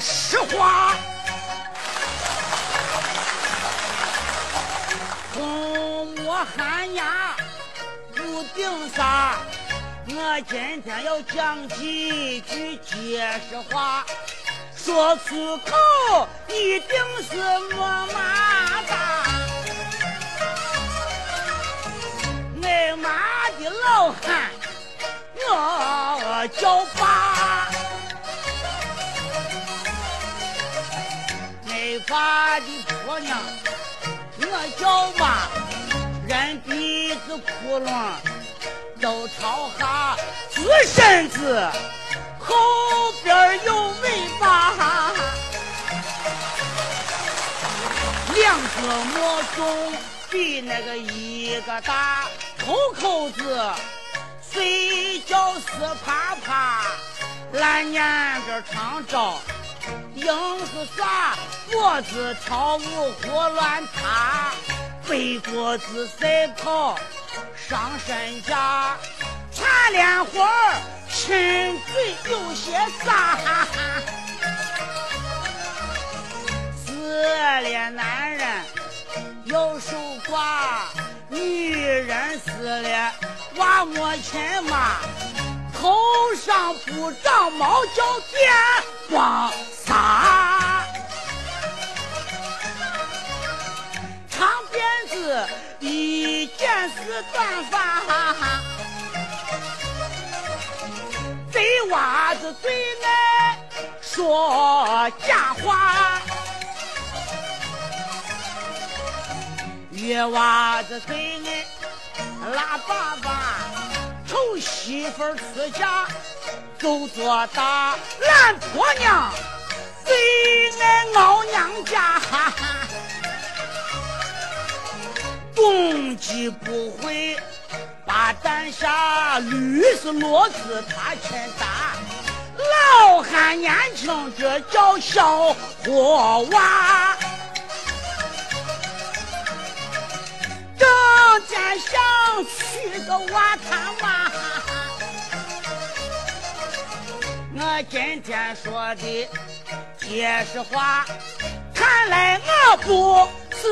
实话。空摸寒牙不顶啥，我今天要讲几句结实话，说出口一定是么嘛哒。挨骂的老汉，我叫爸；挨罚的婆娘，我叫妈。人鼻子窟窿都朝下，直身子后边有尾巴，两个莫中比那个一个大。口口子睡觉是啪啪，烂年个唱招，硬是耍脖子跳舞胡乱塌，背脖子赛跑上身家，擦脸活亲嘴有些傻，自恋男人要守寡。女人死了，娃没亲妈，头上不长毛叫电光是短发，贼娃子最爱说假话。月娃子最爱拉粑粑，丑媳妇出嫁就做大，懒婆娘鸡不会把蛋下，驴是骡子他牵打，老汉年轻这叫小伙娃。整天想娶个娃他妈，我今天说的结实话，看来我不是。